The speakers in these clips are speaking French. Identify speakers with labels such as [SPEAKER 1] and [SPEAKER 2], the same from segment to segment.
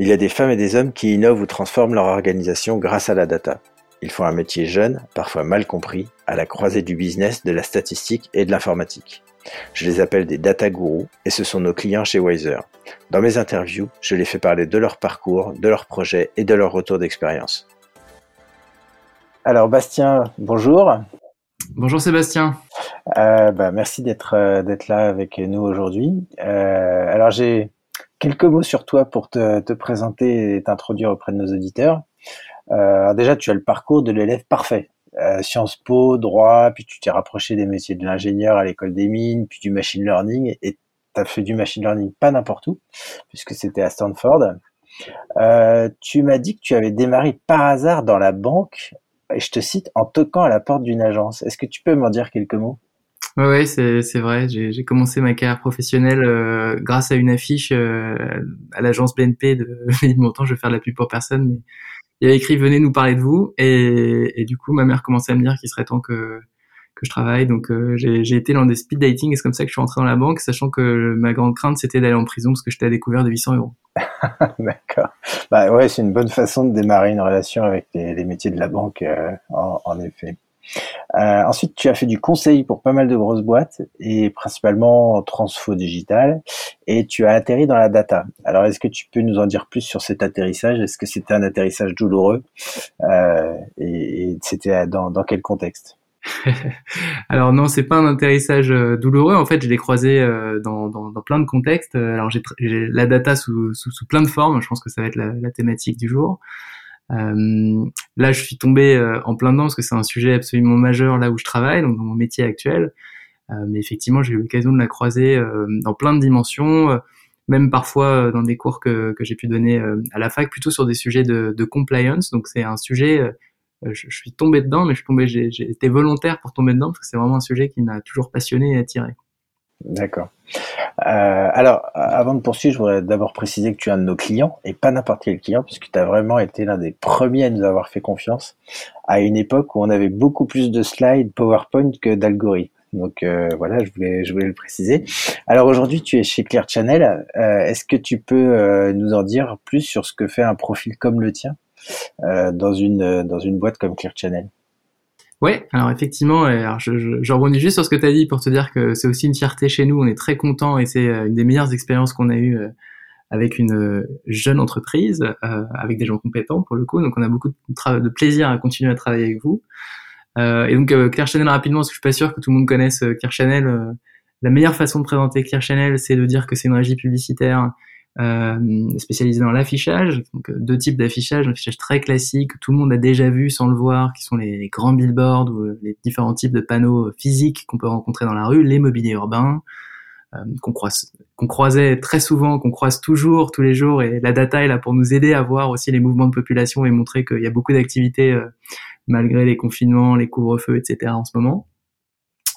[SPEAKER 1] Il y a des femmes et des hommes qui innovent ou transforment leur organisation grâce à la data. Ils font un métier jeune, parfois mal compris, à la croisée du business, de la statistique et de l'informatique. Je les appelle des data gurus et ce sont nos clients chez Wiser. Dans mes interviews, je les fais parler de leur parcours, de leurs projets et de leur retour d'expérience. Alors Bastien, bonjour.
[SPEAKER 2] Bonjour Sébastien.
[SPEAKER 1] Euh, bah, merci d'être euh, d'être là avec nous aujourd'hui. Euh, alors j'ai quelques mots sur toi pour te, te présenter et t'introduire auprès de nos auditeurs. Euh, déjà, tu as le parcours de l'élève parfait. Euh, Sciences Po, droit, puis tu t'es rapproché des métiers de l'ingénieur à l'école des mines, puis du machine learning, et tu as fait du machine learning pas n'importe où, puisque c'était à Stanford. Euh, tu m'as dit que tu avais démarré par hasard dans la banque, et je te cite, en toquant à la porte d'une agence. Est-ce que tu peux m'en dire quelques mots?
[SPEAKER 2] Ouais, ouais c'est, c'est vrai. J'ai, j'ai commencé ma carrière professionnelle euh, grâce à une affiche euh, à l'agence BNP de Montant. Je vais faire de la pub pour personne, mais il avait écrit venez nous parler de vous. Et, et du coup ma mère commençait à me dire qu'il serait temps que que je travaille. Donc euh, j'ai, j'ai été dans des speed dating. Et c'est comme ça que je suis entré dans la banque sachant que ma grande crainte c'était d'aller en prison parce que j'étais à découvert de 800 euros.
[SPEAKER 1] D'accord. Bah ouais c'est une bonne façon de démarrer une relation avec les, les métiers de la banque euh, en, en effet euh, ensuite, tu as fait du conseil pour pas mal de grosses boîtes et principalement en transfo digital et tu as atterri dans la data. Alors, est-ce que tu peux nous en dire plus sur cet atterrissage? Est-ce que c'était un atterrissage douloureux? Euh, et, et c'était dans, dans quel contexte?
[SPEAKER 2] Alors non, c'est pas un atterrissage euh, douloureux. En fait, je l'ai croisé euh, dans, dans, dans, plein de contextes. Alors j'ai la data sous, sous, sous, plein de formes. Je pense que ça va être la thématique du jour. Euh, là, je suis tombé euh, en plein dedans parce que c'est un sujet absolument majeur là où je travaille, donc dans mon métier actuel. Euh, mais effectivement, j'ai eu l'occasion de la croiser dans plein de dimensions, même parfois dans des cours que, que j'ai pu donner à la fac, plutôt sur des sujets de, de compliance. Donc c'est un sujet, je, suis tombé dedans, mais je tombé, j'ai été volontaire pour tomber dedans parce que c'est vraiment un sujet qui m'a toujours passionné et attiré.
[SPEAKER 1] D'accord. Euh, alors, avant de poursuivre, je voudrais d'abord préciser que tu es un de nos clients, et pas n'importe quel client, puisque tu as vraiment été l'un des premiers à nous avoir fait confiance, à une époque où on avait beaucoup plus de slides PowerPoint que d'algorithmes. Donc euh, voilà, je voulais, le préciser. Alors aujourd'hui, tu es chez Clear Channel. Euh, Est-ce que tu peux nous en dire plus sur ce que fait un profil comme le tien dans une dans une boîte comme Clear Channel?
[SPEAKER 2] Ouais, alors effectivement, alors je, je, rebondis juste sur ce que tu as dit pour te dire que c'est aussi une fierté chez nous, on est très content et c'est euh, une des meilleures expériences qu'on a eues euh, avec une euh, jeune entreprise, euh, avec des gens compétents pour le coup, donc on a beaucoup de, de plaisir à continuer à travailler avec vous. Euh, et donc Claire Chanel rapidement, parce que je suis pas sûr que tout le monde connaisse Claire Chanel, la meilleure façon de présenter Claire Chanel, c'est de dire que c'est une régie publicitaire euh, spécialisé dans l'affichage. Donc euh, deux types d'affichage, un affichage très classique, tout le monde a déjà vu sans le voir, qui sont les, grands billboards ou euh, les différents types de panneaux physiques qu'on peut rencontrer dans la rue, les mobiliers urbains, euh, qu'on croise, qu'on croisait très souvent, qu'on croise toujours, tous les jours, et la data est là pour nous aider à voir aussi les mouvements de population et montrer qu'il y a beaucoup d'activités malgré les confinements, les couvre-feux, etc. en ce moment.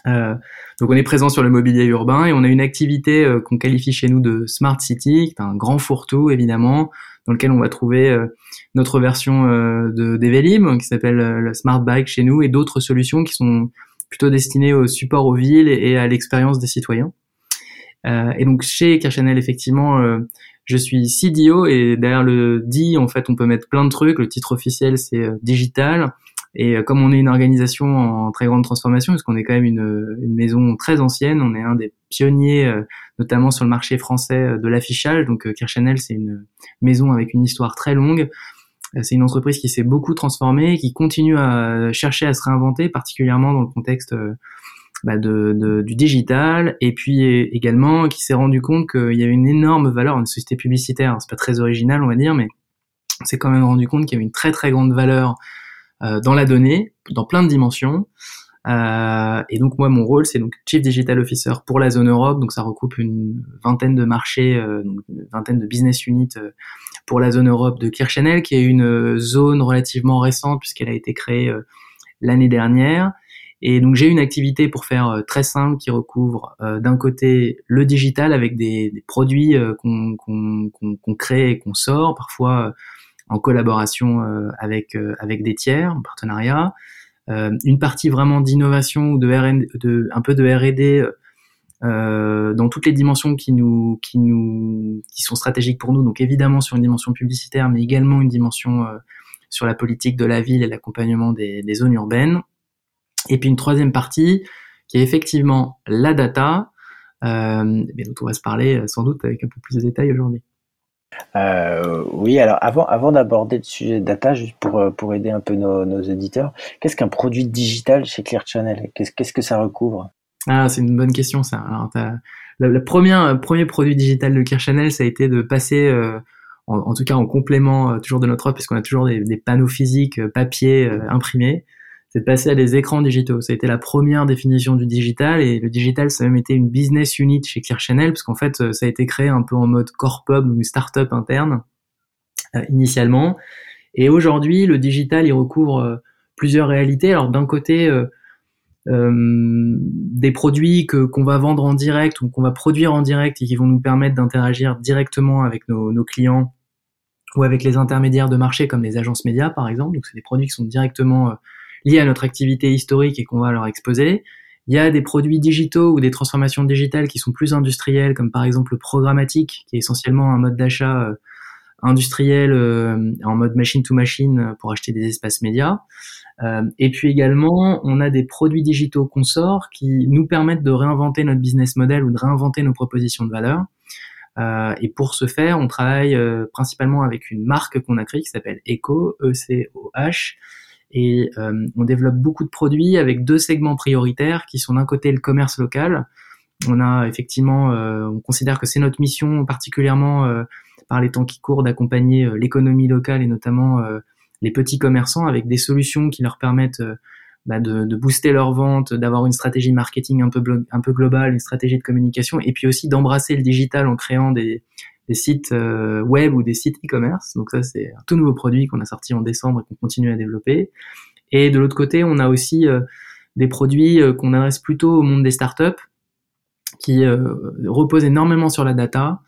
[SPEAKER 2] Euh, donc on est présent sur le mobilier urbain et on a une activité euh, qu'on qualifie chez nous de Smart City, qui est un grand fourre-tout évidemment, dans lequel on va trouver euh, notre version de d'Evelim qui s'appelle le Smart Bike chez nous et d'autres solutions qui sont plutôt destinées au support aux villes et, à l'expérience des citoyens. et donc chez Kirchanel effectivement je suis CDO et derrière le D en fait on peut mettre plein de trucs. Le titre officiel c'est digital. Et euh, comme on est une organisation en très grande transformation, parce qu'on est quand même une, une, maison très ancienne, on est un des pionniers, euh, notamment sur le marché français euh, de l'affichage. Donc Kirchanel, c'est une maison avec une histoire très longue. C'est une entreprise qui s'est beaucoup transformée, qui continue à chercher à se réinventer, particulièrement dans le contexte bah, de, de, du digital, et puis également qui s'est rendu compte qu'il y avait une énorme valeur, une société publicitaire. C'est pas très original, on va dire, mais on s'est quand même rendu compte qu'il y avait une très très grande valeur dans la donnée, dans plein de dimensions. Euh, et donc moi mon rôle c'est donc Chief Digital Officer pour la zone Europe, donc ça recoupe une vingtaine de marchés, euh, une vingtaine de business units euh, pour la zone Europe de Kirchanel, qui est une zone relativement récente puisqu'elle a été créée l'année dernière. Et donc j'ai une activité pour faire très simple qui recouvre d'un côté le digital avec des, produits qu'on crée et qu'on sort, parfois en collaboration euh, avec euh, avec des tiers, en partenariat. Euh, une partie vraiment d'innovation ou de, de un peu de R&D euh, dans toutes les dimensions qui nous, qui nous, qui sont stratégiques pour nous. Donc évidemment sur une dimension publicitaire, mais également une dimension euh, sur la politique de la ville et l'accompagnement des, des, zones urbaines. Et puis une troisième partie qui est effectivement la data, euh, dont on va se parler sans doute avec un peu plus de détails aujourd'hui.
[SPEAKER 1] Euh, oui, alors avant, d'aborder le sujet de data, juste pour, pour aider un peu nos, nos éditeurs, qu'est-ce qu'un produit digital chez Clear Channel? Qu'est-ce que ça recouvre?
[SPEAKER 2] Ah, c'est une bonne question ça. Alors, le, premier, euh, premier produit digital de Kirchhanel, ça a été de passer, euh, en, tout cas en complément euh, toujours de notre offre, puisqu'on a toujours des, des, panneaux physiques, papier, imprimés, c'est de passer à des écrans digitaux. Ça a été la première définition du digital, et le digital, ça a même été une business unit chez Kirchhanel, parce qu'en fait, ça a été créé un peu en mode core pub ou start-up interne, initialement. Et aujourd'hui, le digital, il recouvre plusieurs réalités. Alors d'un côté, euh, des produits que qu'on va vendre en direct ou qu'on va produire en direct et qui vont nous permettre d'interagir directement avec nos, nos, clients ou avec les intermédiaires de marché comme les agences médias par exemple. Donc c'est des produits qui sont directement euh, liés à notre activité historique et qu'on va leur exposer. Il y a des produits digitaux ou des transformations digitales qui sont plus industrielles, comme par exemple le programmatique, qui est essentiellement un mode d'achat euh, industriel en mode machine to machine pour acheter des espaces médias. Euh, et puis également, on a des produits digitaux qu'on sort qui nous permettent de réinventer notre business model ou de réinventer nos propositions de valeur. Euh, et pour ce faire, on travaille euh, principalement avec une marque qu'on a créée qui s'appelle Eco, E-C-O-H. Et on développe beaucoup de produits avec deux segments prioritaires qui sont d'un côté le commerce local. On a effectivement, on considère que c'est notre mission particulièrement par les temps qui courent d'accompagner l'économie locale et notamment les petits commerçants avec des solutions qui leur permettent euh, bah, de, booster leurs ventes, d'avoir une stratégie marketing un peu, un peu globale, une stratégie de communication, et puis aussi d'embrasser le digital en créant des, sites euh, web ou des sites e-commerce. Donc ça, c'est un tout nouveau produit qu'on a sorti en décembre et qu'on continue à développer. Et de l'autre côté, on a aussi euh, des produits qu'on adresse plutôt au monde des startups, qui reposent énormément sur la data,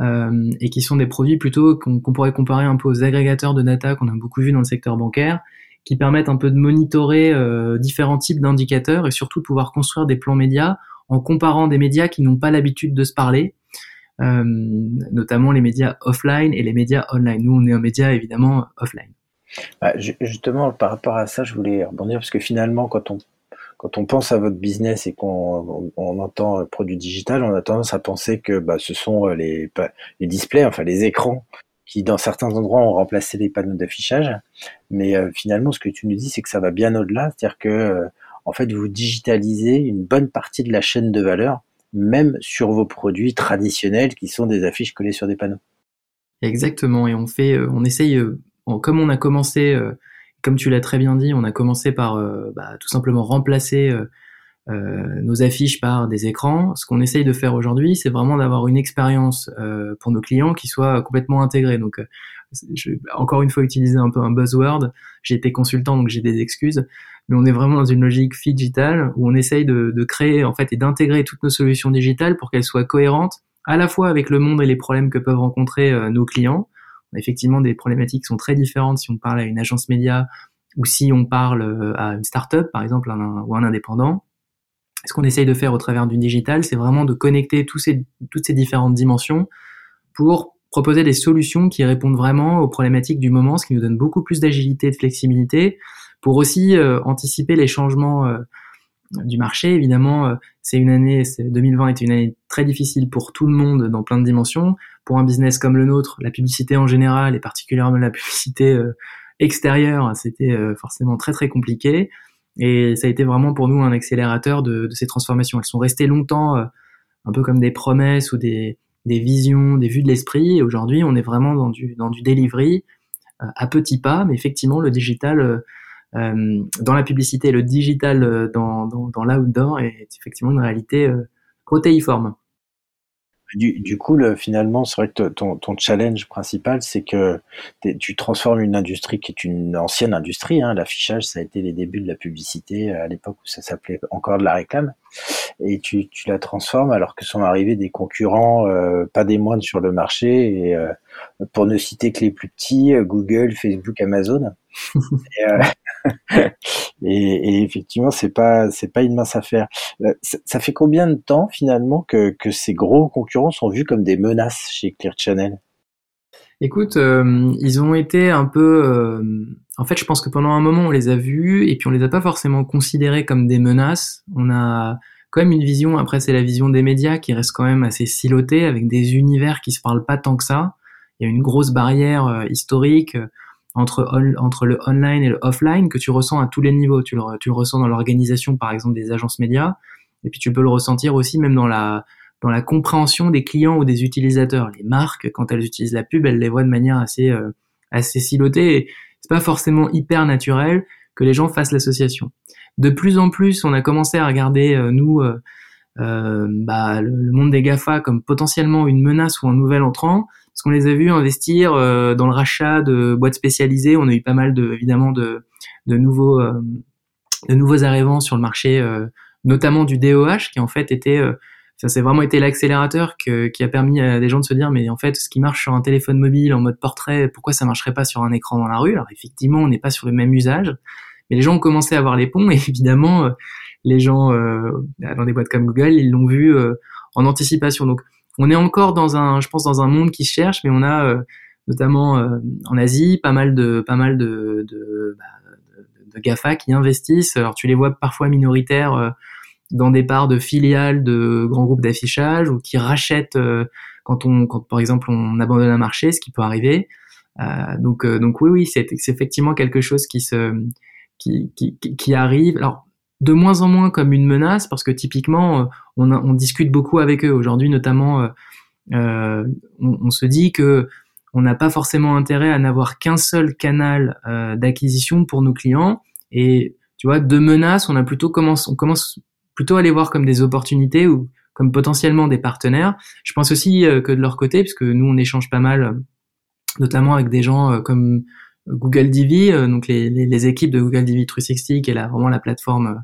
[SPEAKER 2] euh, et qui sont des produits plutôt qu'on pourrait comparer un peu aux agrégateurs de data qu'on a beaucoup vu dans le secteur bancaire, qui permettent un peu de monitorer euh, différents types d'indicateurs et surtout de pouvoir construire des plans médias en comparant des médias qui n'ont pas l'habitude de se parler, euh, notamment les médias offline et les médias online. Nous, on est un média évidemment offline.
[SPEAKER 1] Bah, justement, par rapport à ça, je voulais rebondir parce que finalement, quand on quand on pense à votre business et qu'on on, entend produit digital, on a tendance à penser que bah, ce sont euh, les, les displays, enfin les écrans, qui dans certains endroits ont remplacé les panneaux d'affichage. Mais euh, finalement, ce que tu nous dis, c'est que ça va bien au-delà, c'est-à-dire que euh, en fait, vous digitalisez une bonne partie de la chaîne de valeur, même sur vos produits traditionnels qui sont des affiches collées sur des panneaux.
[SPEAKER 2] Exactement, et on fait, on essaye, comme on a commencé comme tu l'as très bien dit, on a commencé par euh, bah, tout simplement remplacer euh, euh, nos affiches par des écrans. Ce qu'on essaye de faire aujourd'hui, c'est vraiment d'avoir une expérience pour nos clients qui soit complètement intégrée. Donc, je vais encore une fois utiliser un peu un buzzword. J'ai été consultant, donc j'ai des excuses. Mais on est vraiment dans une logique digital où on essaye de, créer en fait et d'intégrer toutes nos solutions digitales pour qu'elles soient cohérentes à la fois avec le monde et les problèmes que peuvent rencontrer nos clients, effectivement des problématiques sont très différentes si on parle à une agence média ou si on parle euh, à une start-up, par exemple, ou un indépendant. Ce qu'on essaye de faire au travers du digital, c'est vraiment de connecter toutes ces différentes dimensions pour proposer des solutions qui répondent vraiment aux problématiques du moment, ce qui nous donne beaucoup plus d'agilité et de flexibilité, pour aussi euh, anticiper les changements euh, du marché. Évidemment, euh, c'est une année, 2020 était une année très difficile pour tout le monde dans plein de dimensions. Pour un business comme le nôtre, la publicité en général et particulièrement la publicité extérieure, c'était forcément très très compliqué. Et ça a été vraiment pour nous un accélérateur de, ces transformations. Elles sont restées longtemps un peu comme des promesses ou des, visions, des vues de l'esprit. Et aujourd'hui, on est vraiment dans du, dans du delivery à petits pas, mais effectivement, le digital euh, dans la publicité, le digital euh, dans, dans, dans l'outdoor est effectivement une réalité euh, protéiforme.
[SPEAKER 1] Du, du, coup, le, finalement, c'est vrai que ton, ton challenge principal, c'est que tu transformes une industrie qui est une ancienne industrie. Hein, L'affichage, ça a été les débuts de la publicité à l'époque où ça s'appelait encore de la réclame. Et tu, tu, la transformes alors que sont arrivés des concurrents, euh, pas des moindres sur le marché. Et pour ne citer que les plus petits, Google, Facebook, Amazon. et, et, effectivement, c'est pas c'est pas une mince affaire. Euh, ça, fait combien de temps finalement que, que ces gros concurrents sont vus comme des menaces chez Clear Channel?
[SPEAKER 2] Écoute, euh, ils ont été un peu. Euh, en fait, je pense que pendant un moment, on les a vus et puis on les a pas forcément considérés comme des menaces. On a quand même une vision. Après, c'est la vision des médias qui reste quand même assez silotée avec des univers qui se parlent pas tant que ça. Il y a une grosse barrière historique entre, entre le online et le offline que tu ressens à tous les niveaux. Tu le, tu le ressens dans l'organisation, par exemple, des agences médias, et puis tu peux le ressentir aussi même dans la, dans la compréhension des clients ou des utilisateurs. Les marques, quand elles utilisent la pub, elles les voient de manière assez, euh, assez silotée. Et c'est pas forcément hyper naturel que les gens fassent l'association. De plus en plus, on a commencé à regarder, euh, nous, euh, euh bah, le, le, monde des GAFA comme potentiellement une menace ou un nouvel entrant parce qu'on les a vus investir euh, dans le rachat de boîtes spécialisées. On a eu pas mal de, évidemment de, de nouveaux euh, de nouveaux arrivants sur le marché, euh, notamment du DOH, qui en fait était ça c'est vraiment été l'accélérateur qui a permis à des gens de se dire mais en fait ce qui marche sur un téléphone mobile en mode portrait pourquoi ça marcherait pas sur un écran dans la rue? Alors effectivement on n'est pas sur le même usage. Mais les gens ont commencé à voir les ponts. Et évidemment les gens dans des boîtes comme Google ils l'ont vu en anticipation. Donc on est encore dans un, je pense, dans un monde qui cherche, mais on a euh, notamment euh, en Asie pas mal de, pas mal de, de, bah, Gafa qui investissent. Alors tu les vois parfois minoritaires euh, dans des parts de filiales de grands groupes d'affichage ou qui rachètent quand on, quand par exemple on abandonne un marché, ce qui peut arriver. donc, donc oui, oui, c'est effectivement quelque chose qui se, qui, qui, qui arrive. De moins en moins comme une menace parce que typiquement euh, on, discute beaucoup avec eux. Aujourd'hui notamment euh, euh on, on, se dit que on n'a pas forcément intérêt à n'avoir qu'un seul canal euh, d'acquisition pour nos clients. Et tu vois de menaces on a plutôt commence on commence plutôt à les voir comme des opportunités ou comme potentiellement des partenaires. Je pense aussi que de leur côté puisque nous on échange pas mal notamment avec des gens comme Google DV, euh, donc les, les, équipes de Google DV 360, qui est là, vraiment la plateforme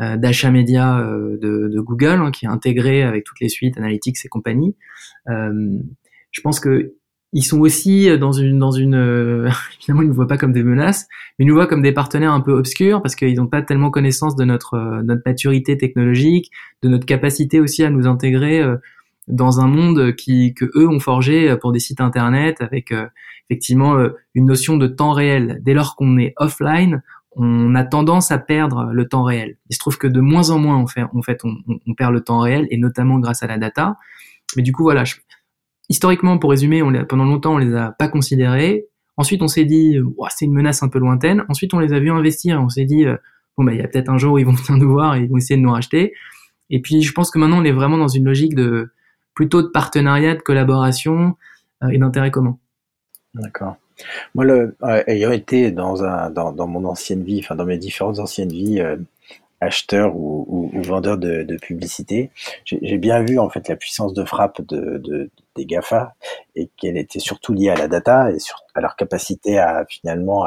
[SPEAKER 2] euh, d'achat média euh, de, de, Google, hein, qui est intégrée avec toutes les suites, Analytics et compagnie. je pense que ils sont aussi dans une dans une évidemment ils nous voient pas comme des menaces mais ils nous voient comme des partenaires un peu obscurs parce qu'ils n'ont pas tellement connaissance de notre notre maturité technologique de notre capacité aussi à nous intégrer dans un monde qui que eux ont forgé pour des sites internet avec effectivement euh, une notion de temps réel. Dès lors qu'on est offline, on a tendance à perdre le temps réel. Il se trouve que de moins en moins, en fait, en fait on, on perd le temps réel, et notamment grâce à la data. Mais du coup, voilà, historiquement, pour résumer, on pendant longtemps, on les a pas considérés. Ensuite, on s'est dit, c'est une menace un peu lointaine. Ensuite, on les a vus investir. On s'est dit, euh, bon, bah, il y a peut-être un jour où ils vont venir nous voir et ils vont essayer de nous racheter. Et puis, je pense que maintenant, on est vraiment dans une logique de plutôt de partenariat, de collaboration euh, et d'intérêt commun.
[SPEAKER 1] D'accord. Moi, euh, ayant été dans, un, dans, mon ancienne vie, enfin dans mes différentes anciennes vies, euh, acheteur ou, vendeur de, de publicité, j'ai bien vu en fait la puissance de frappe de, de des Gafa et qu'elle était surtout liée à la data et à leur capacité à finalement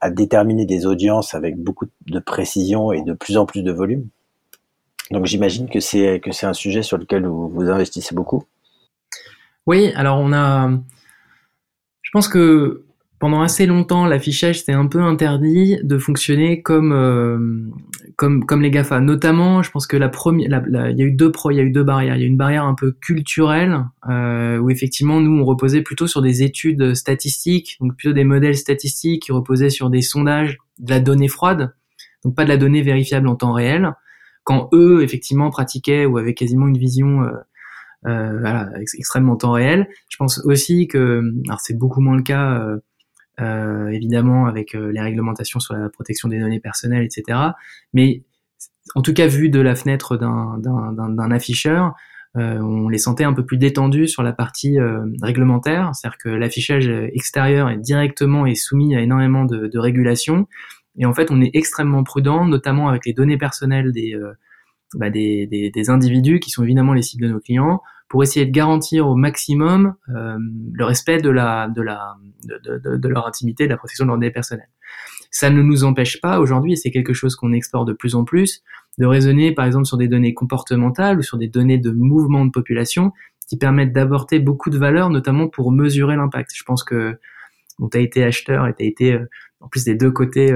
[SPEAKER 1] à déterminer des audiences avec beaucoup de précision et de plus en plus de volume. Donc j'imagine que c'est que c'est un sujet sur lequel vous, vous investissez beaucoup.
[SPEAKER 2] Oui, alors on a je pense que pendant assez longtemps, l'affichage s'est un peu interdit de fonctionner comme euh, comme comme les Gafa. Notamment, je pense que la première, il y a eu deux pro, il y a eu deux barrières. Il y a une barrière un peu culturelle euh, où effectivement nous on reposait plutôt sur des études statistiques, donc plutôt des modèles statistiques qui reposaient sur des sondages, de la donnée froide, donc pas de la donnée vérifiable en temps réel. Quand eux effectivement pratiquaient ou avaient quasiment une vision euh, euh, voilà, extrêmement temps réel. Je pense aussi que, alors c'est beaucoup moins le cas euh, euh, évidemment avec les réglementations sur la protection des données personnelles, etc. Mais en tout cas vu de la fenêtre d'un afficheur, euh, on les sentait un peu plus détendus sur la partie euh, réglementaire, c'est-à-dire que l'affichage extérieur est directement et soumis à énormément de, de régulations. Et en fait, on est extrêmement prudent, notamment avec les données personnelles des, euh, bah, des, des, des, individus qui sont évidemment les cibles de nos clients pour essayer de garantir au maximum euh, le respect de, la, de, la, de, de, leur intimité, de la protection de leurs données personnelles. Ça ne nous empêche pas aujourd'hui, et c'est quelque chose qu'on explore de plus en plus, de raisonner par exemple sur des données comportementales ou sur des données de mouvement de population qui permettent d'aborder beaucoup de valeurs, notamment pour mesurer l'impact. Je pense que dont tu as été acheteur et tu as été en plus des deux côtés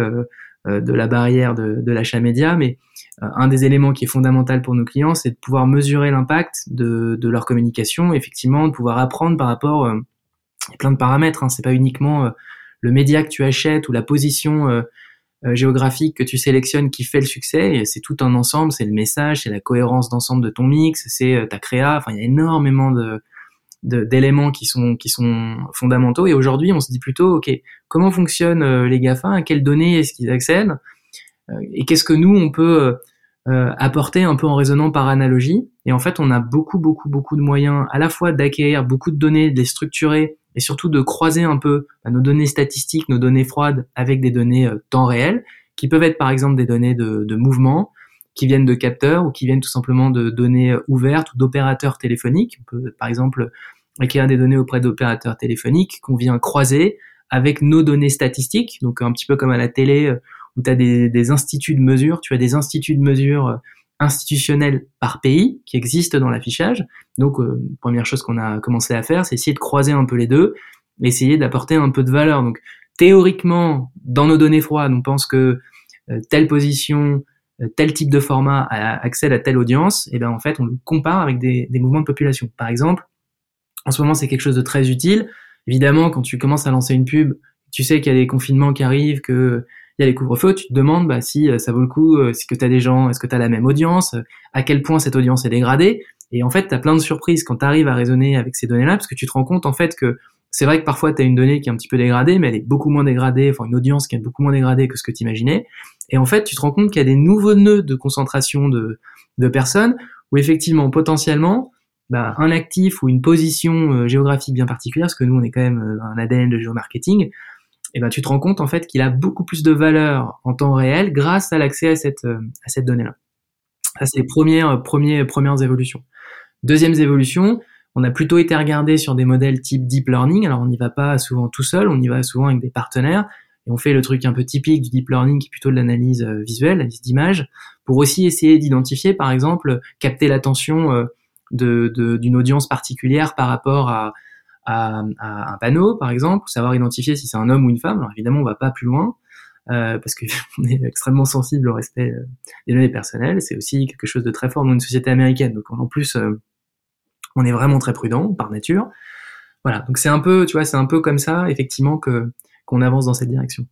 [SPEAKER 2] de la barrière de, de l'achat média, mais un des éléments qui est fondamental pour nos clients, c'est de pouvoir mesurer l'impact de, de leur communication, effectivement, de pouvoir apprendre par rapport à plein de paramètres. Hein, c'est pas uniquement le média que tu achètes ou la position euh, géographique que tu sélectionnes qui fait le succès. C'est tout un ensemble, c'est le message, c'est la cohérence d'ensemble de ton mix, c'est euh, ta créa. Enfin, il y a énormément de d'éléments qui sont qui sont fondamentaux. Et aujourd'hui, on se dit plutôt, ok, comment fonctionnent euh, les Gafa? À quelles données est-ce qu'ils accèdent? Et qu'est-ce que nous on peut apporter un peu en raisonnant par analogie? Et en fait, on a beaucoup beaucoup beaucoup de moyens à la fois d'acquérir beaucoup de données, de les structurer et surtout de croiser un peu bah, nos données statistiques, nos données froides avec des données euh, temps réel, qui peuvent être par exemple des données de, de mouvement, qui viennent de capteurs ou qui viennent tout simplement de données euh, ouvertes ou d'opérateurs téléphoniques. On peut par exemple acquérir des données auprès d'opérateurs téléphoniques qu'on vient croiser avec nos données statistiques, donc un petit peu comme à la télé euh, où tu as des, instituts de mesure, tu as des instituts de mesure institutionnels par pays qui existent dans l'affichage. Donc, euh, première chose qu'on a commencé à faire, c'est essayer de croiser un peu les deux, essayer d'apporter un peu de valeur. Donc, théoriquement, dans nos données froides, on pense que euh, telle position, euh, tel type de format accède à telle audience, et bien en fait, on le compare avec des, mouvements de population. Par exemple, en ce moment, c'est quelque chose de très utile. Évidemment, quand tu commences à lancer une pub, tu sais qu'il y a des confinements qui arrivent, que il y a les couvre-feux, tu te demandes bah, si euh, ça vaut le coup, euh, est-ce que tu as des gens, est-ce que tu as la même audience, euh, à quel point cette audience est dégradée? Et en fait, tu as plein de surprises quand tu arrives à raisonner avec ces données-là, parce que tu te rends compte en fait que c'est vrai que parfois tu as une donnée qui est un petit peu dégradée, mais elle est beaucoup moins dégradée, enfin une audience qui est beaucoup moins dégradée que ce que tu imaginais. Et en fait, tu te rends compte qu'il y a des nouveaux nœuds de concentration de, personnes où effectivement, potentiellement, bah, un actif ou une position géographique bien particulière, parce que nous on est quand même un ADN de géomarketing, et ben tu te rends compte en fait qu'il a beaucoup plus de valeur en temps réel grâce à l'accès à cette euh, à cette donnée-là. Ça c'est les premières euh, premières premières évolutions. Deuxième évolution, on a plutôt été regardé sur des modèles type deep learning. Alors on n'y va pas souvent tout seul, on y va souvent avec des partenaires et on fait le truc un peu typique du deep learning qui est plutôt de l'analyse euh, visuelle, l'analyse d'image, pour aussi essayer d'identifier par exemple capter l'attention de d'une audience particulière par rapport à un panneau, par exemple, savoir identifier si c'est un homme ou une femme. Alors évidemment, on va pas plus loin. Euh, parce qu'on est extrêmement sensible au respect euh, des données personnelles. C'est aussi quelque chose de très fort dans une société américaine. Donc en plus, euh, on est vraiment très prudent par nature. Voilà. Donc c'est un peu, tu vois, c'est un peu comme ça, effectivement, que qu'on avance dans cette direction.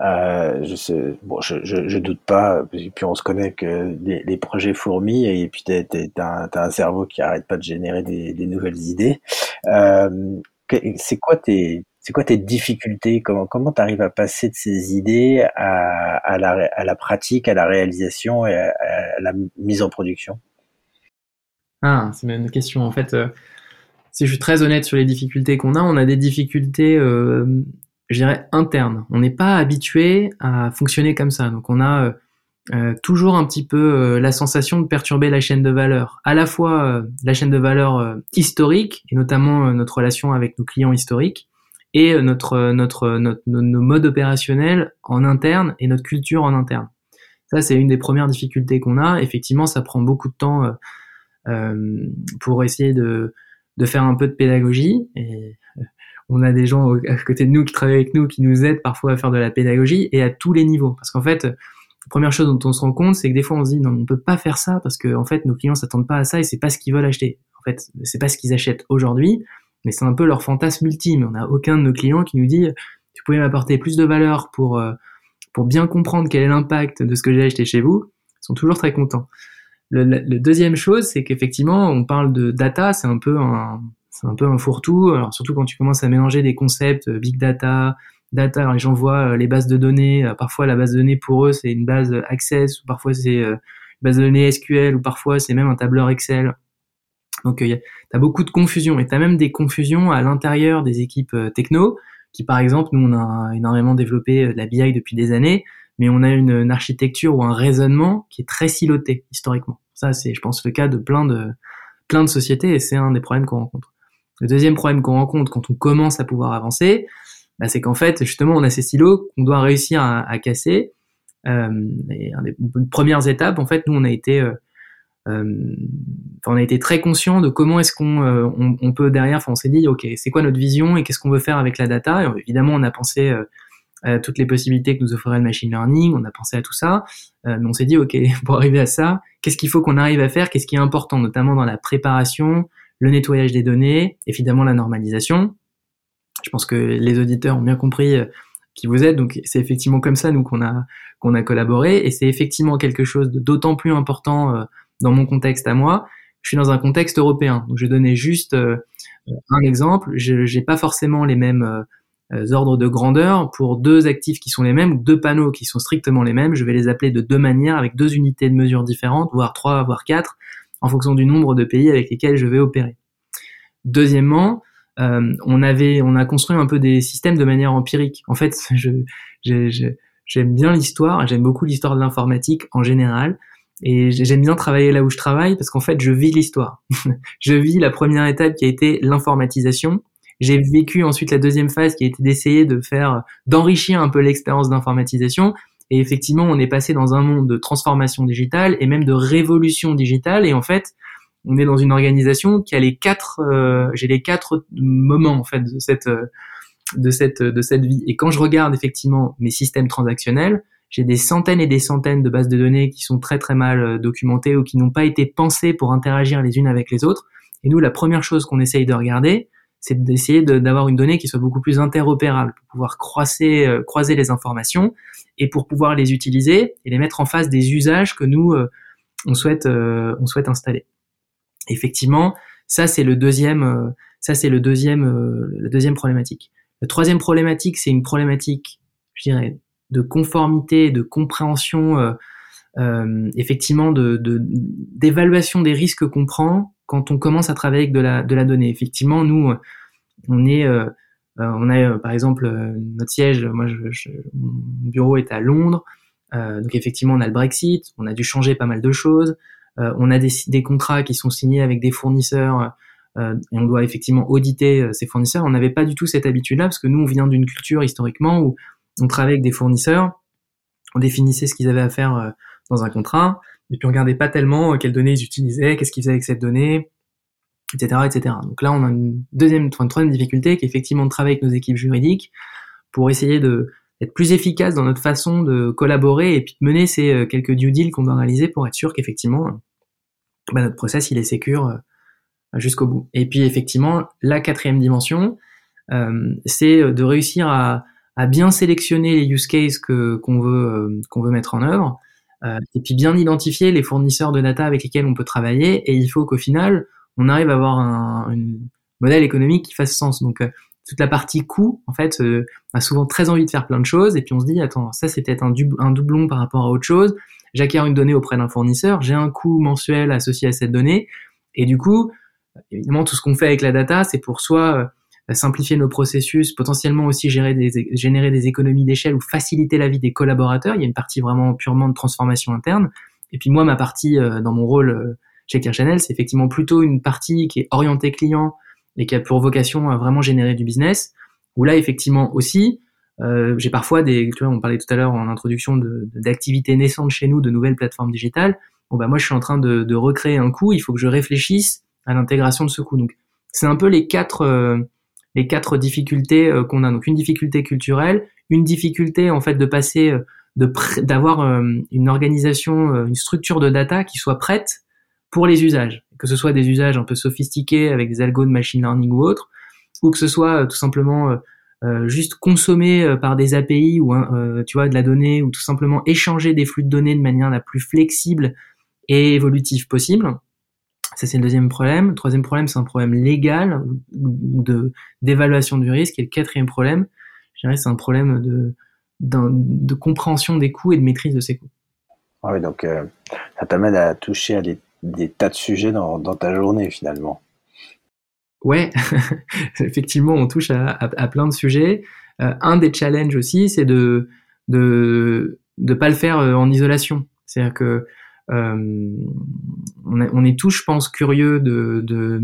[SPEAKER 1] Euh, je sais, bon, je, je, je, doute pas. Puis on se connaît que les, projets fourmis et puis t'as as, un cerveau qui arrête pas de générer des, des nouvelles idées. Euh, c'est quoi tes c'est quoi tes difficultés? Comment comment t'arrives à passer de ces idées à, à, la, à la pratique, à la réalisation et à, la mise en production?
[SPEAKER 2] Ah, c'est une question. En fait, euh, si je suis très honnête sur les difficultés qu'on a, on a des difficultés euh, je dirais, interne. On n'est pas habitué à fonctionner comme ça. Donc on a euh, euh, toujours un petit peu euh, la sensation de perturber la chaîne de valeur. À la fois la chaîne de valeur historique, et notamment notre relation avec nos clients historiques, et notre, notre, notre, nos modes opérationnels en interne et notre culture en interne. Ça, c'est une des premières difficultés qu'on a. Effectivement, ça prend beaucoup de temps pour essayer de, faire un peu de pédagogie. Et on a des gens à côté de nous qui travaillent avec nous, qui nous aident parfois à faire de la pédagogie et à tous les niveaux. Parce qu'en fait, la première chose dont on se rend compte, c'est que des fois on se dit non, on peut pas faire ça parce que en fait nos clients s'attendent pas à ça et c'est pas ce qu'ils veulent acheter. En fait, c'est pas ce qu'ils achètent aujourd'hui, mais c'est un peu leur fantasme ultime. On n'a aucun de nos clients qui nous dit tu pouvez m'apporter plus de valeur pour euh, pour bien comprendre quel est l'impact de ce que j'ai acheté chez vous. Ils sont toujours très contents. Le, deuxième chose, c'est qu'effectivement, on parle de data, c'est un peu un, c'est un peu un fourre-tout. Alors surtout quand tu commences à mélanger des concepts euh, big data, data. Alors les gens voient euh, les bases de données. Euh, parfois la base de données pour eux c'est une base Access ou parfois c'est une base de données SQL ou parfois c'est même un tableur Excel. Donc tu as beaucoup de confusion et tu même des confusions à l'intérieur des équipes techno qui par exemple nous on a énormément développé de la BI depuis des années mais on a une, architecture ou un raisonnement qui est très siloté historiquement. Ça c'est je pense le cas de plein de plein de sociétés et c'est un des problèmes qu'on rencontre. Le deuxième problème qu'on rencontre quand on commence à pouvoir avancer, bah, c'est qu'en fait, justement, on a ces silos qu'on doit réussir à, casser. Euh, et une des premières étapes, en fait, nous, on a été euh, on a été très conscient de comment est-ce qu'on on, peut derrière. On s'est dit, ok, c'est quoi notre vision et qu'est-ce qu'on veut faire avec la data? Évidemment, on a pensé à toutes les possibilités que nous offrirait le machine learning, on a pensé à tout ça, mais on s'est dit, ok, pour arriver à ça, qu'est-ce qu'il faut qu'on arrive à faire, qu'est-ce qui est important, notamment dans la préparation, le nettoyage des données, évidemment la normalisation. Je pense que les auditeurs ont bien compris qui vous êtes. Donc c'est effectivement comme ça nous qu'on a qu'on a collaboré et c'est effectivement quelque chose d'autant plus important euh, dans mon contexte à moi. Je suis dans un contexte européen. Donc je donnais juste euh, un exemple. Je n'ai pas forcément les mêmes euh, ordres de grandeur pour deux actifs qui sont les mêmes ou deux panneaux qui sont strictement les mêmes. Je vais les appeler de deux manières avec deux unités de mesure différentes, voire trois, voire quatre, en fonction du nombre de pays avec lesquels je vais opérer. Deuxièmement, euh, on avait, on a construit un peu des systèmes de manière empirique. En fait, je, j'aime bien l'histoire, j'aime beaucoup l'histoire de l'informatique en général, et j'aime bien travailler là où je travaille parce qu'en fait, je vis l'histoire. je vis la première étape qui a été l'informatisation. J'ai vécu ensuite la deuxième phase qui a été d'essayer de faire, d'enrichir un peu l'expérience d'informatisation. Et effectivement, on est passé dans un monde de transformation digitale et même de révolution digitale. Et en fait, on est dans une organisation qui a les quatre, euh, j'ai les quatre moments en fait de cette euh, de cette de cette vie. Et quand je regarde effectivement mes systèmes transactionnels, j'ai des centaines et des centaines de bases de données qui sont très très mal euh, documentées ou qui n'ont pas été pensées pour interagir les unes avec les autres. Et nous, la première chose qu'on essaye de regarder, c'est d'essayer d'avoir une donnée qui soit beaucoup plus interopérable pour pouvoir croiser, croiser les informations et pour pouvoir les utiliser et les mettre en face des usages que nous on souhaite on souhaite installer effectivement, ça c'est le deuxième, euh, ça c'est le deuxième, euh, la deuxième problématique. La troisième problématique, c'est une problématique, je dirais, de conformité, de compréhension, euh, effectivement, de d'évaluation des risques qu'on prend quand on commence à travailler avec de la de la donnée. Effectivement, nous, on est on a par exemple notre siège, moi mon bureau est à Londres, donc effectivement on a le Brexit, on a dû changer pas mal de choses, euh, on a des, contrats qui sont signés avec des fournisseurs euh, et on doit effectivement auditer euh, ces fournisseurs. On n'avait pas du tout cette habitude-là parce que nous, on vient d'une culture historiquement où on travaillait avec des fournisseurs, on définissait ce qu'ils avaient à faire dans un contrat, et puis on regardait pas tellement quelles données ils utilisaient, qu'est-ce qu'ils faisaient avec cette donnée, etc., etc. Donc là, on a une deuxième, troisième difficulté qui est effectivement de travailler avec nos équipes juridiques pour essayer de d'être plus efficace dans notre façon de collaborer et puis de mener ces quelques due deals qu'on doit réaliser pour être sûr qu'effectivement bah, notre process il est sécure euh, jusqu'au bout. Et puis effectivement, la quatrième dimension, euh, c'est de réussir à, à, bien sélectionner les use cases que qu'on veut euh, qu'on veut mettre en œuvre, euh, et puis bien identifier les fournisseurs de data avec lesquels on peut travailler. Et il faut qu'au final, on arrive à avoir un, modèle économique qui fasse sens. Donc toute la partie coût, en fait, euh, a souvent très envie de faire plein de choses, et puis on se dit, attends, ça c'est peut-être un, un, doublon par rapport à autre chose, j'acquiers une donnée auprès d'un fournisseur, j'ai un coût mensuel associé à cette donnée, et du coup, évidemment, tout ce qu'on fait avec la data, c'est pour soit euh, simplifier nos processus, potentiellement aussi gérer des, générer des économies d'échelle ou faciliter la vie des collaborateurs. Il y a une partie vraiment purement de transformation interne. Et puis moi, ma partie euh, dans mon rôle chez Clear Channel, c'est effectivement plutôt une partie qui est orientée client, et qui a pour vocation à vraiment générer du business, où là, effectivement aussi, euh, j'ai parfois des, tu vois, on parlait tout à l'heure en introduction d'activités naissantes chez nous, de nouvelles plateformes digitales. Bon, bah, moi, je suis en train de, de recréer un coût, il faut que je réfléchisse à l'intégration de ce coût. Donc, c'est un peu les quatre, euh, les quatre difficultés euh, qu'on a. Donc, une difficulté culturelle, une difficulté, en fait, de passer, euh, de d'avoir une organisation, une structure de data qui soit prête pour les usages que ce soit des usages un peu sophistiqués avec des algos de machine learning ou autres, ou que ce soit euh, tout simplement euh, euh, juste consommé par des API ou tu vois de la donnée, ou tout simplement échanger des flux de données de manière la plus flexible et évolutive possible. Ça c'est le deuxième problème. Le troisième problème c'est un problème légal de d'évaluation du risque. Et le quatrième problème, je dirais, c'est un problème de, de compréhension des coûts et de maîtrise de ces coûts.
[SPEAKER 1] Ah oui, donc ça t'amène à toucher à des des tas de sujets dans, dans ta journée finalement.
[SPEAKER 2] Ouais, effectivement, on touche à, à, plein de sujets. Euh, un des challenges aussi, c'est de de de pas le faire euh, en isolation. C'est-à-dire que euh, on, est tous, je pense, curieux de,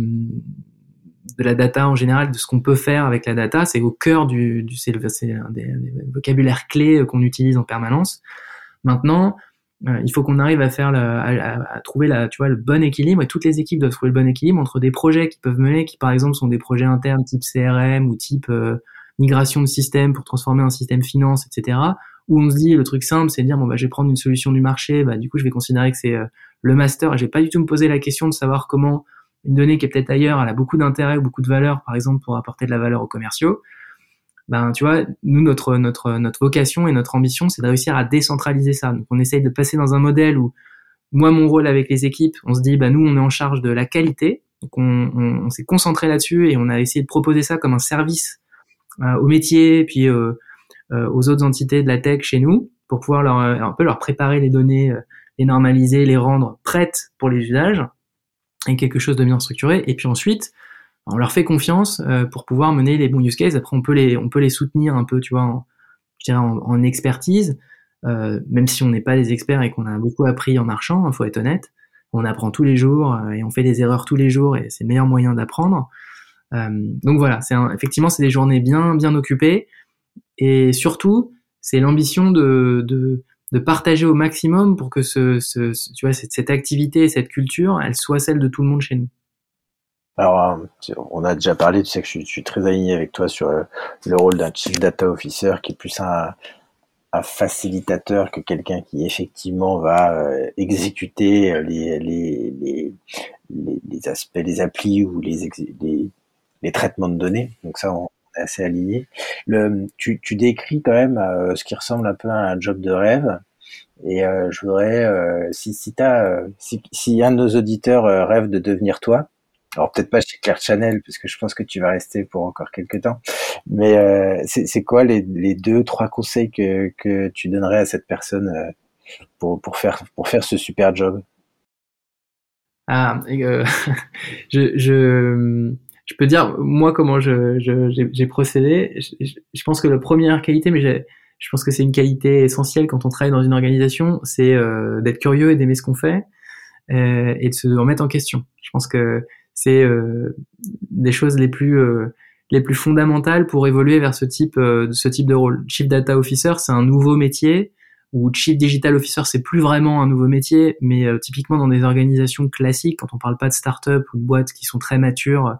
[SPEAKER 2] la data en général, de ce qu'on peut faire avec la data. C'est au cœur du, du c'est un des, des vocabulaires clés qu'on utilise en permanence. Maintenant, il faut qu'on arrive à faire à, trouver la, tu vois, le bon équilibre et toutes les équipes doivent trouver le bon équilibre entre des projets qui peuvent mener, qui par exemple sont des projets internes type CRM ou type migration de système pour transformer un système finance, etc. Où on se dit le truc simple, c'est de dire bon bah je vais prendre une solution du marché, bah du coup je vais considérer que c'est le master et je vais pas du tout me poser la question de savoir comment une donnée qui est peut-être ailleurs, elle a beaucoup d'intérêt ou beaucoup de valeur, par exemple pour apporter de la valeur aux commerciaux. Ben, tu vois, nous, notre, notre, notre vocation et notre ambition, c'est de réussir à décentraliser ça. Donc, on essaye de passer dans un modèle où, moi, mon rôle avec les équipes, on se dit, bah, nous, on est en charge de la qualité. Donc, on, on, s'est concentré là-dessus et on a essayé de proposer ça comme un service euh, au métier, puis euh, euh, aux autres entités de la tech chez nous, pour pouvoir leur, un peu leur préparer les données, les normaliser, les rendre prêtes pour les usages et quelque chose de bien structuré. Et puis ensuite, on leur fait confiance euh, pour pouvoir mener les bons use cases. Après, on peut les, on peut les soutenir un peu, tu vois, en, je dirais en, expertise, euh, même si on n'est pas des experts et qu'on a beaucoup appris en marchant, il hein, faut être honnête. On apprend tous les jours euh, et on fait des erreurs tous les jours et c'est le meilleur moyen d'apprendre. donc voilà, c'est effectivement c'est des journées bien bien occupées et surtout c'est l'ambition de, de partager au maximum pour que ce, tu vois, cette, cette, activité, cette culture, elle soit celle de tout le monde chez nous.
[SPEAKER 1] Alors, euh, on a déjà parlé, tu sais que je, suis très aligné avec toi sur euh, le rôle d'un Chief Data Officer qui est plus un, un facilitateur que quelqu'un qui effectivement va euh, exécuter les, les, les, les, aspects, les applis ou les, les, les traitements de données. Donc ça, on, assez aligné. Le, tu, tu décris quand même euh, ce qui ressemble un peu à un job de rêve. Et euh, je voudrais, euh, si si, t'as, si, si un de nos auditeurs rêve de devenir toi, alors peut-être pas chez Claire Chanel, parce que je pense que tu vas rester pour encore quelques temps. Mais c'est quoi les, les, deux, trois conseils que, que tu donnerais à cette personne pour, pour faire pour faire ce super job?
[SPEAKER 2] Ah, je, je je peux dire moi comment je, j'ai procédé. Je, je, pense que la première qualité, mais je pense que c'est une qualité essentielle quand on travaille dans une organisation, c'est euh, d'être curieux et d'aimer ce qu'on fait euh, et de se remettre en question. Je pense que c'est euh, des choses les plus euh, les plus fondamentales pour évoluer vers ce type de ce type de rôle. Chief Data Officer, c'est un nouveau métier ou Chief Digital Officer, c'est plus vraiment un nouveau métier, mais typiquement dans des organisations classiques, quand on parle pas de start-up ou de boîtes qui sont très matures, euh,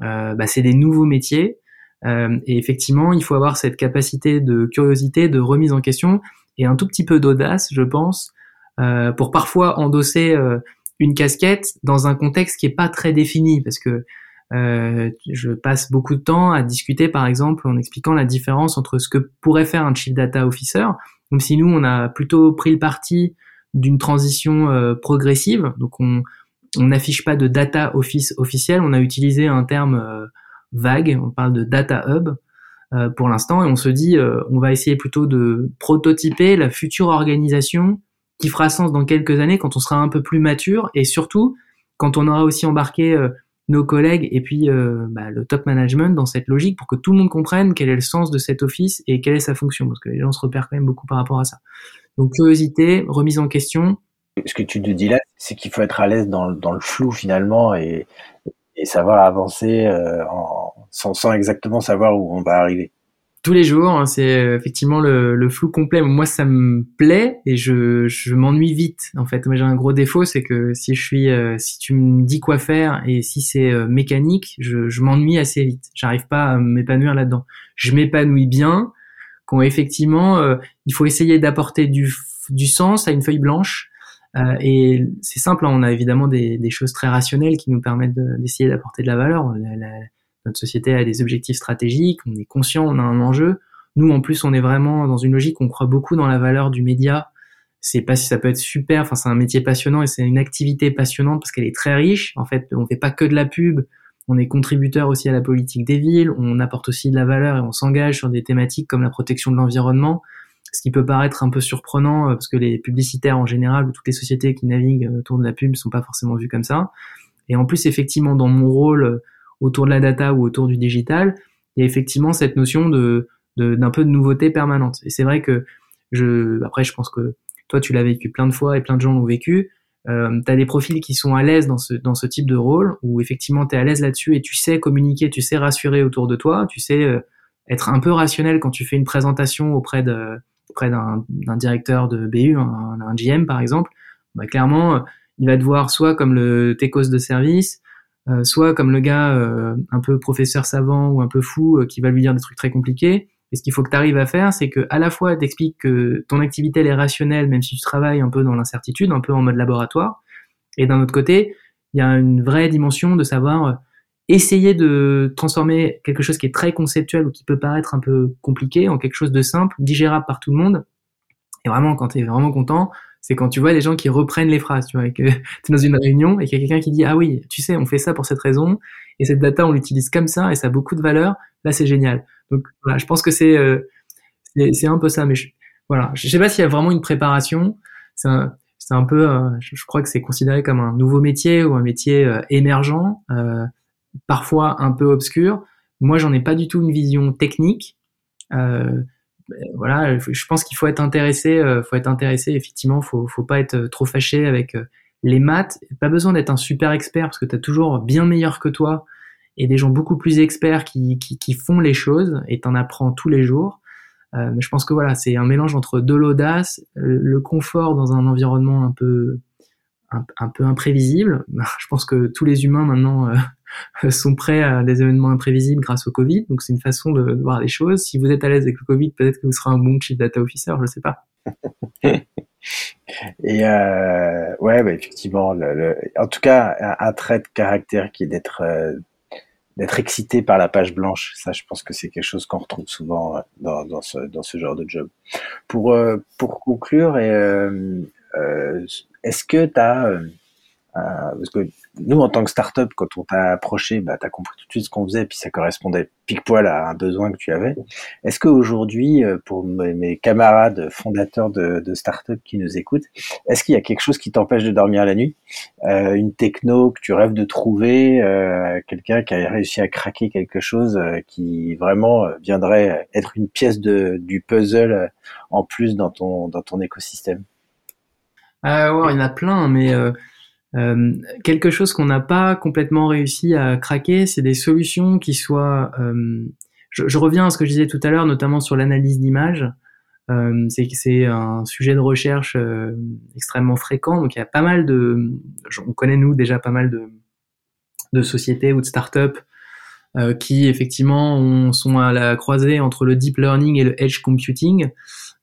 [SPEAKER 2] bah, c'est des nouveaux métiers. Euh, et effectivement, il faut avoir cette capacité de curiosité, de remise en question et un tout petit peu d'audace, je pense, euh, pour parfois endosser une casquette dans un contexte qui est pas très défini, parce que euh, je passe beaucoup de temps à discuter, par exemple, en expliquant la différence entre ce que pourrait faire un chief data officer, même si nous on a plutôt pris le parti d'une transition euh, progressive, donc on, on n'affiche pas de data office officiel, on a utilisé un terme euh, vague, on parle de data hub euh, pour l'instant, et on se dit, euh, on va essayer plutôt de prototyper la future organisation qui fera sens dans quelques années quand on sera un peu plus mature, et surtout quand on aura aussi embarqué nos collègues et puis bah, le top management dans cette logique pour que tout le monde comprenne quel est le sens de cet office et quelle est sa fonction, parce que les gens se repèrent quand même beaucoup par rapport à ça. Donc curiosité, remise en question,
[SPEAKER 1] ce que tu te dis là, c'est qu'il faut être à l'aise dans, le flou finalement et, savoir avancer euh, sans, exactement savoir où on va arriver.
[SPEAKER 2] Tous les jours, hein, c'est euh, effectivement le, flou complet. Moi, ça me plaît et je, m'ennuie vite. En fait, moi, j'ai un gros défaut, c'est que si je suis, euh, si tu me dis quoi faire et si c'est mécanique, je, m'ennuie assez vite. J'arrive pas à m'épanouir là-dedans. Je m'épanouis bien quand effectivement, il faut essayer d'apporter du sens à une feuille blanche euh, et c'est simple, hein, on a évidemment des, choses très rationnelles qui nous permettent d'essayer d'apporter de la valeur. notre société a des objectifs stratégiques, on est conscient, on a un enjeu. Nous, en plus, on est vraiment dans une logique, on croit beaucoup dans la valeur du média. C'est pas si ça peut être super, enfin c'est un métier passionnant et c'est une activité passionnante parce qu'elle est très riche. En fait, on fait pas que de la pub, on est contributeur aussi à la politique des villes, on apporte aussi de la valeur et on s'engage sur des thématiques comme la protection de l'environnement ce qui peut paraître un peu surprenant euh, parce que les publicitaires en général ou toutes les sociétés qui naviguent euh, autour de la pub sont pas forcément vues comme ça. Et en plus, effectivement, dans mon rôle euh, autour de la data ou autour du digital, il y a effectivement cette notion de d'un peu de nouveauté permanente. Et c'est vrai que je, après, je pense que toi, tu l'as vécu plein de fois et plein de gens l'ont vécu. Euh, tu as des profils qui sont à l'aise dans ce, dans ce type de rôle, où effectivement tu es à l'aise là-dessus et tu sais communiquer, tu sais rassurer autour de toi, tu sais être un peu rationnel quand tu fais une présentation auprès de, auprès d'un directeur de BU, un, un, GM par exemple, bah, clairement, il va te voir soit comme le techos de service, euh, soit comme le gars euh, un peu professeur savant ou un peu fou euh, qui va lui dire des trucs très compliqués. Et ce qu'il faut que tu arrives à faire, c'est que à la fois t'expliques que ton activité elle est rationnelle, même si tu travailles un peu dans l'incertitude, un peu en mode laboratoire. Et d'un autre côté, il y a une vraie dimension de savoir essayer de transformer quelque chose qui est très conceptuel ou qui peut paraître un peu compliqué en quelque chose de simple, digérable par tout le monde. Et vraiment, quand tu es vraiment content, c'est quand tu vois les gens qui reprennent les phrases, tu vois, que tu es dans une réunion et qu'il y a quelqu'un qui dit ah oui, tu sais, on fait ça pour cette raison et cette data on l'utilise comme ça et ça a beaucoup de valeur. Là, c'est génial. Donc voilà, je pense que c'est euh, c'est un peu ça, mais je, voilà, je sais pas s'il y a vraiment une préparation. C'est un, un peu, euh, je, crois que c'est considéré comme un nouveau métier ou un métier euh, émergent, parfois un peu obscur. Moi, j'en ai pas du tout une vision technique. Euh, voilà, je pense qu'il faut être intéressé, euh, faut être intéressé. Effectivement, faut, faut pas être trop fâché avec euh, les maths. Pas besoin d'être un super expert parce que tu as toujours bien meilleur que toi et des gens beaucoup plus experts qui, qui, font les choses et t'en apprends tous les jours. Euh, je pense que voilà, c'est un mélange entre de l'audace, le confort dans un environnement un peu un, peu imprévisible. Je pense que tous les humains maintenant euh, sont prêts à des événements imprévisibles grâce au Covid. Donc c'est une façon de, voir les choses. Si vous êtes à l'aise avec le Covid, peut-être que vous serez un bon chief data officer, je ne sais pas.
[SPEAKER 1] Et euh, ouais, bah, effectivement, en tout cas, un, trait de caractère qui est d'être euh, d'être excité par la page blanche. Ça, je pense que c'est quelque chose qu'on retrouve souvent euh, dans, dans, ce, genre de job. Pour pour conclure, est-ce que tu as euh, parce que nous, en tant que startup, quand on t'a approché, bah, tu as compris tout de suite ce qu'on faisait, puis ça correspondait pile-poil à un besoin que tu avais. Est-ce qu'aujourd'hui, euh, pour mes, camarades fondateurs de, de startup qui nous écoutent, est-ce qu'il y a quelque chose qui t'empêche de dormir la nuit? Euh, Une techno que tu rêves de trouver euh, Quelqu'un qui a réussi à craquer quelque chose euh, qui vraiment viendrait être une pièce de, du puzzle en plus dans ton, dans ton écosystème?
[SPEAKER 2] Euh, ouais, il y en a plein, mais euh, quelque chose qu'on n'a pas complètement réussi à craquer, c'est des solutions qui soient... Euh, je, je, reviens à ce que je disais tout à l'heure, notamment sur l'analyse d'images. Euh, c'est un sujet de recherche euh, extrêmement fréquent. Donc il y a pas mal de... On connaît nous déjà pas mal de, de sociétés ou de startups euh, qui effectivement on, sont à la croisée entre le deep learning et le edge computing.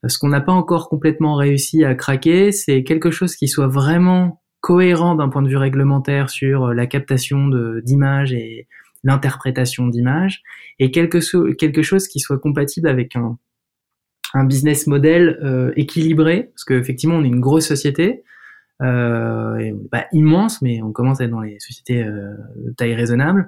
[SPEAKER 2] Ce qu'on n'a pas encore complètement réussi à craquer, c'est quelque chose qui soit vraiment cohérent d'un point de vue réglementaire sur euh, la captation d'images et l'interprétation d'images, et quelque, quelque chose qui soit compatible avec un, un business model euh, équilibré, parce qu'effectivement on est une grosse société, euh, pas immense, mais on commence à être dans les sociétés euh, de taille raisonnable,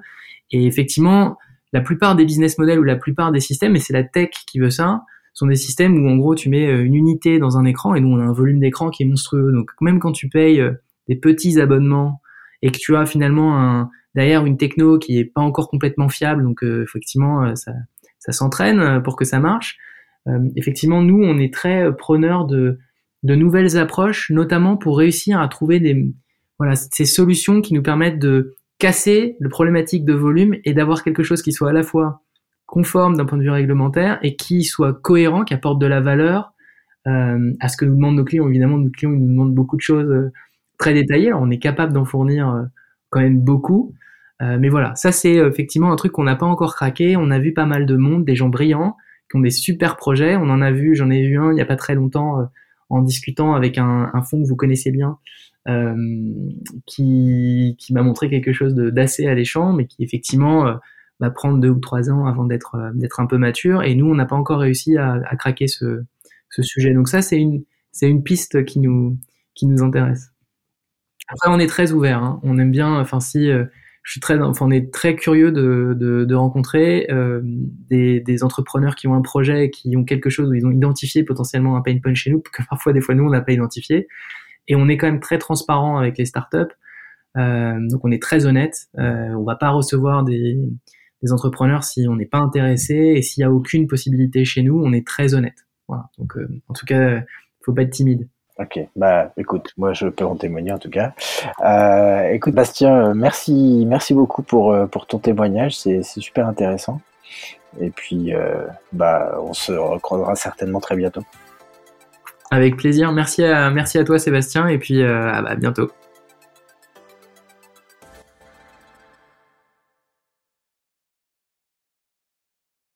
[SPEAKER 2] et effectivement la plupart des business models ou la plupart des systèmes, et c'est la tech qui veut ça, sont des systèmes où en gros tu mets une unité dans un écran et nous on a un volume d'écran qui est monstrueux. Donc même quand tu payes des petits abonnements et que tu as finalement un, derrière une techno qui est pas encore complètement fiable, donc euh, effectivement euh, ça, ça s'entraîne euh, pour que ça marche. effectivement, nous on est très preneurs de, de nouvelles approches, notamment pour réussir à trouver des voilà ces solutions qui nous permettent de casser le problématique de volume et d'avoir quelque chose qui soit à la fois conforme d'un point de vue réglementaire et qui soit cohérent, qui apporte de la valeur à ce que nous demandent nos clients. Évidemment, nos clients nous demandent beaucoup de choses très détaillé. on est capable d'en fournir euh, quand même beaucoup. Euh, mais voilà, ça c'est euh, effectivement un truc qu'on n'a pas encore craqué. On a vu pas mal de monde, des gens brillants qui ont des super projets. On en a vu, j'en ai vu un il n'y a pas très longtemps en discutant avec un, un fonds que vous connaissez bien, qui, m'a montré quelque chose d'assez alléchant, mais qui effectivement va prendre deux ou trois ans avant d'être un peu mature. Et nous, on n'a pas encore réussi à, craquer ce, sujet. Donc ça, c'est une piste qui nous intéresse. Après, on est très ouvert. Hein. On aime bien. Enfin, si euh, je suis très, enfin, on est très curieux de, rencontrer euh, des, entrepreneurs qui ont un projet, qui ont quelque chose où ils ont identifié potentiellement un pain point chez nous, que parfois, des fois, nous, on n'a pas identifié. Et on est quand même très transparent avec les startups. Euh, donc, on est très honnête. On va pas recevoir des, entrepreneurs si on n'est pas intéressé et s'il y a aucune possibilité chez nous, on est très honnête. Donc, en tout cas, faut pas être timide.
[SPEAKER 1] Ok, bah écoute, moi je peux en témoigner en tout cas. Euh, écoute Bastien, euh, merci, merci beaucoup pour euh, pour ton témoignage, c'est super intéressant. Et puis bah on se recroisera certainement très bientôt.
[SPEAKER 2] Avec plaisir. Merci à, merci à toi, Sébastien, et puis à bientôt.